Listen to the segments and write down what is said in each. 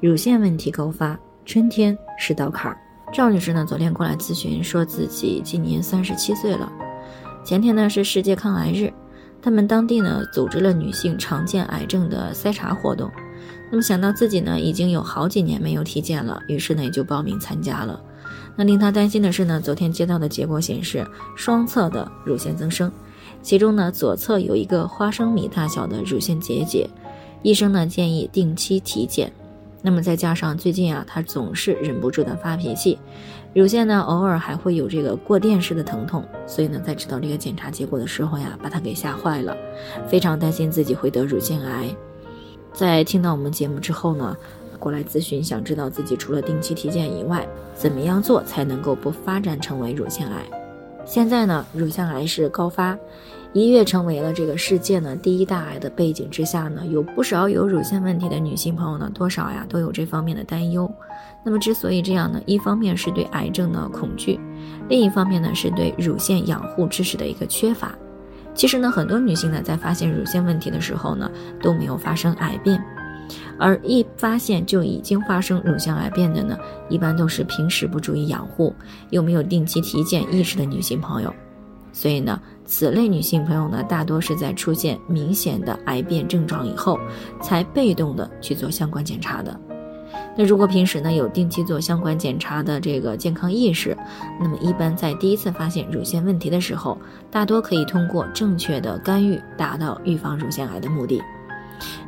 乳腺问题高发，春天是道坎儿。赵女士呢，昨天过来咨询，说自己今年三十七岁了，前天呢是世界抗癌日。他们当地呢组织了女性常见癌症的筛查活动，那么想到自己呢已经有好几年没有体检了，于是呢也就报名参加了。那令她担心的是呢，昨天接到的结果显示双侧的乳腺增生，其中呢左侧有一个花生米大小的乳腺结节，医生呢建议定期体检。那么再加上最近啊，他总是忍不住的发脾气，乳腺呢偶尔还会有这个过电式的疼痛，所以呢在知道这个检查结果的时候呀，把他给吓坏了，非常担心自己会得乳腺癌。在听到我们节目之后呢，过来咨询，想知道自己除了定期体检以外，怎么样做才能够不发展成为乳腺癌？现在呢，乳腺癌是高发。一跃成为了这个世界呢第一大癌的背景之下呢，有不少有乳腺问题的女性朋友呢，多少呀都有这方面的担忧。那么之所以这样呢，一方面是对癌症的恐惧，另一方面呢是对乳腺养护知识的一个缺乏。其实呢，很多女性呢在发现乳腺问题的时候呢，都没有发生癌变，而一发现就已经发生乳腺癌变的呢，一般都是平时不注意养护，又没有定期体检意识的女性朋友。所以呢，此类女性朋友呢，大多是在出现明显的癌变症状以后，才被动的去做相关检查的。那如果平时呢有定期做相关检查的这个健康意识，那么一般在第一次发现乳腺问题的时候，大多可以通过正确的干预，达到预防乳腺癌的目的。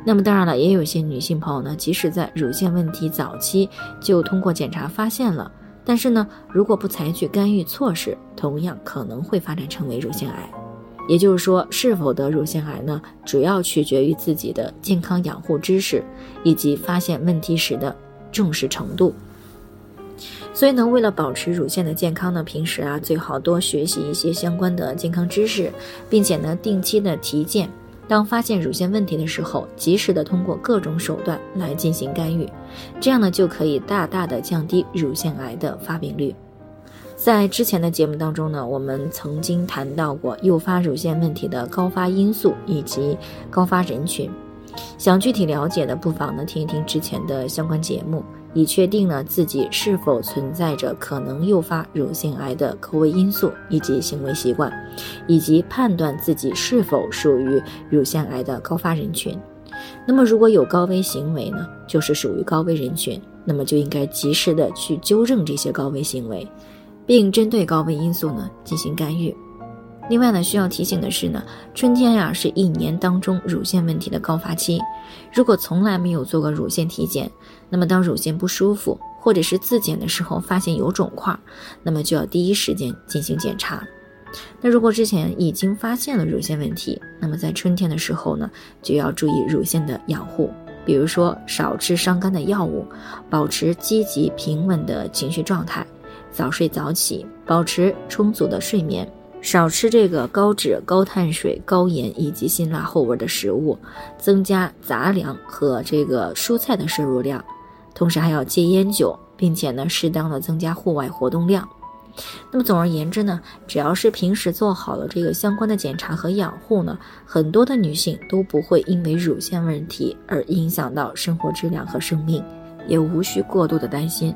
那么当然了，也有一些女性朋友呢，即使在乳腺问题早期就通过检查发现了。但是呢，如果不采取干预措施，同样可能会发展成为乳腺癌。也就是说，是否得乳腺癌呢，主要取决于自己的健康养护知识以及发现问题时的重视程度。所以呢，为了保持乳腺的健康呢，平时啊最好多学习一些相关的健康知识，并且呢定期的体检。当发现乳腺问题的时候，及时的通过各种手段来进行干预，这样呢就可以大大的降低乳腺癌的发病率。在之前的节目当中呢，我们曾经谈到过诱发乳腺问题的高发因素以及高发人群，想具体了解的不妨呢听一听之前的相关节目。以确定呢自己是否存在着可能诱发乳腺癌的高危因素以及行为习惯，以及判断自己是否属于乳腺癌的高发人群。那么如果有高危行为呢，就是属于高危人群，那么就应该及时的去纠正这些高危行为，并针对高危因素呢进行干预。另外呢，需要提醒的是呢，春天呀是一年当中乳腺问题的高发期。如果从来没有做过乳腺体检，那么当乳腺不舒服或者是自检的时候发现有肿块，那么就要第一时间进行检查。那如果之前已经发现了乳腺问题，那么在春天的时候呢，就要注意乳腺的养护，比如说少吃伤肝的药物，保持积极平稳的情绪状态，早睡早起，保持充足的睡眠。少吃这个高脂、高碳水、高盐以及辛辣厚味的食物，增加杂粮和这个蔬菜的摄入量，同时还要戒烟酒，并且呢，适当的增加户外活动量。那么总而言之呢，只要是平时做好了这个相关的检查和养护呢，很多的女性都不会因为乳腺问题而影响到生活质量和生命，也无需过度的担心。